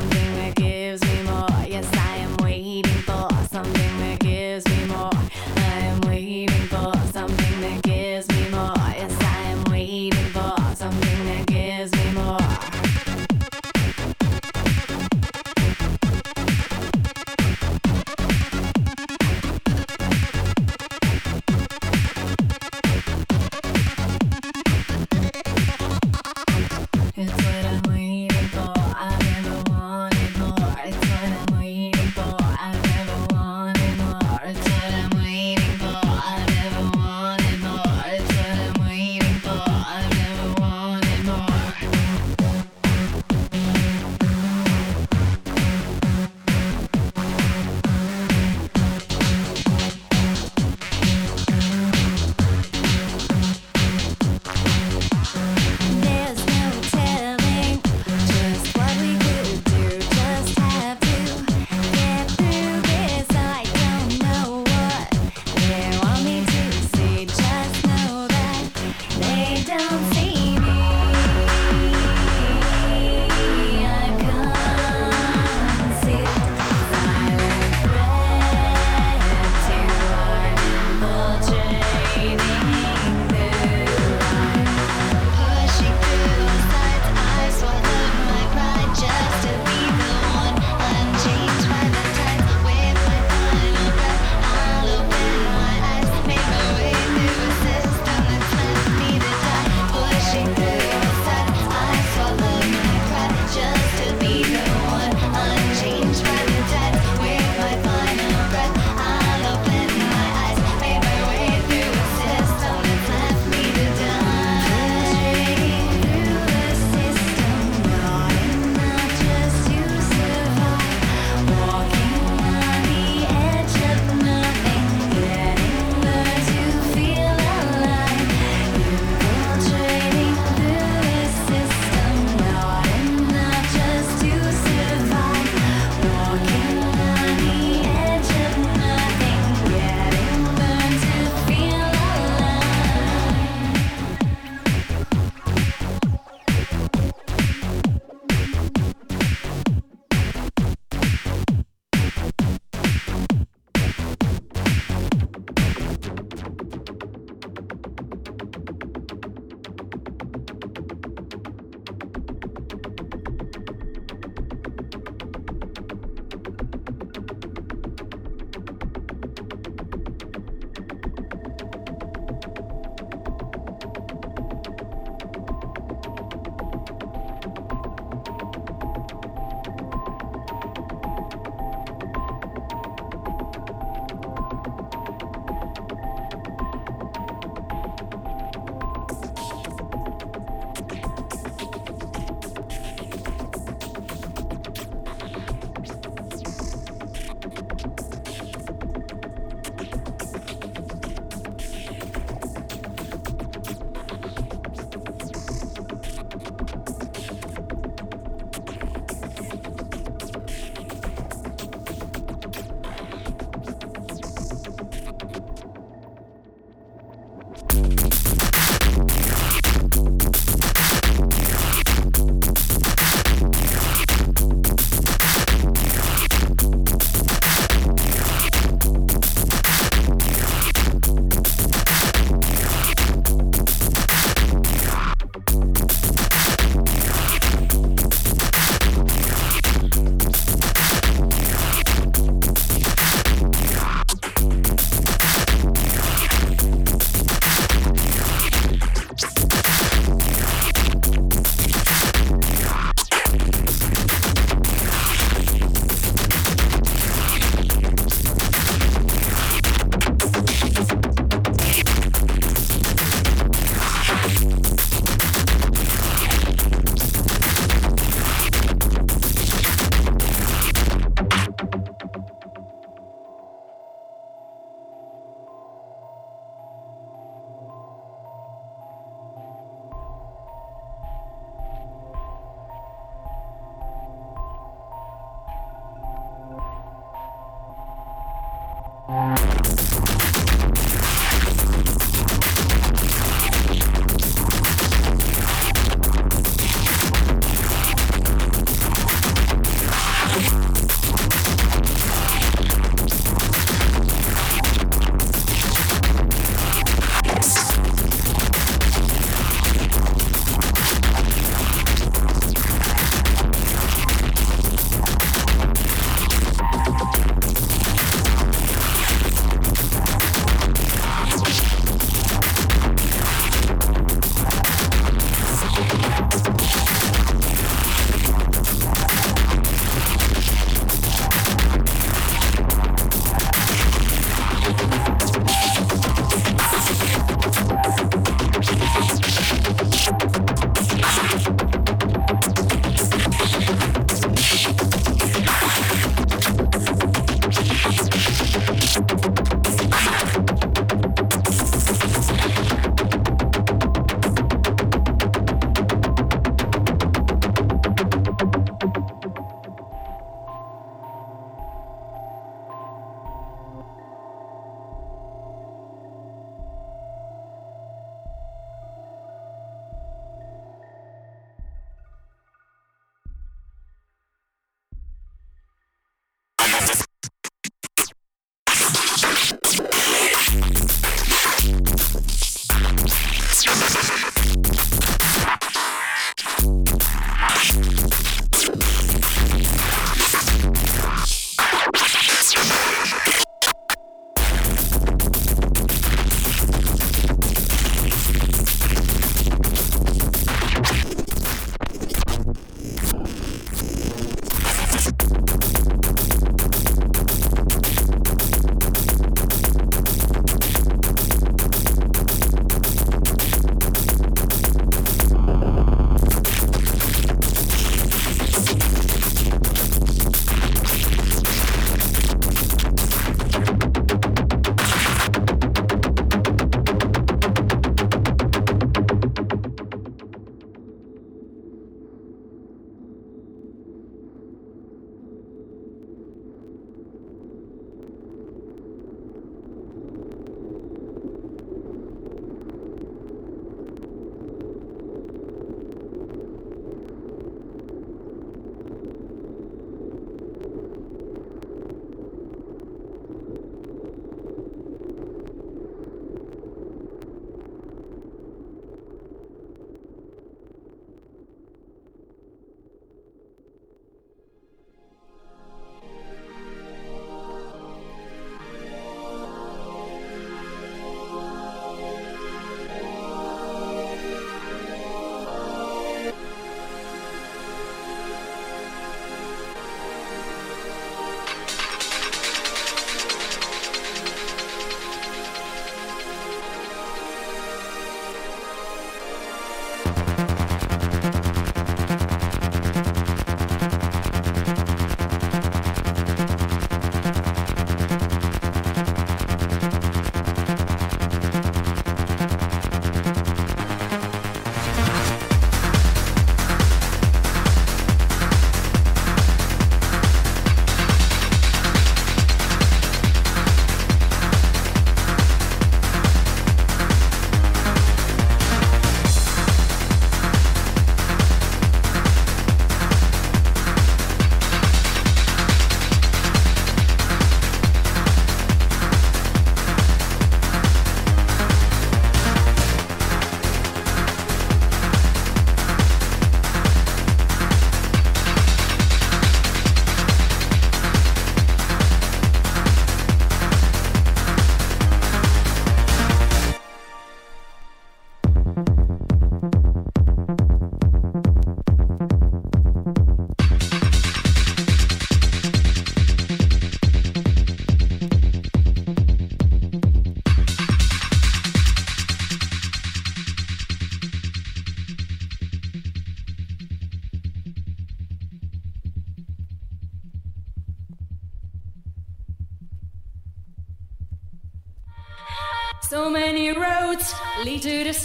something wicked.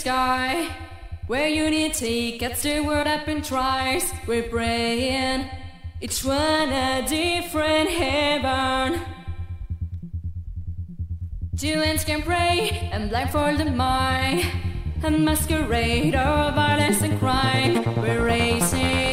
sky where unity gets the world up and tries. We're praying, each one a different heaven. Students can pray and blindfold the mind and masquerade our violence and crime. We're racing.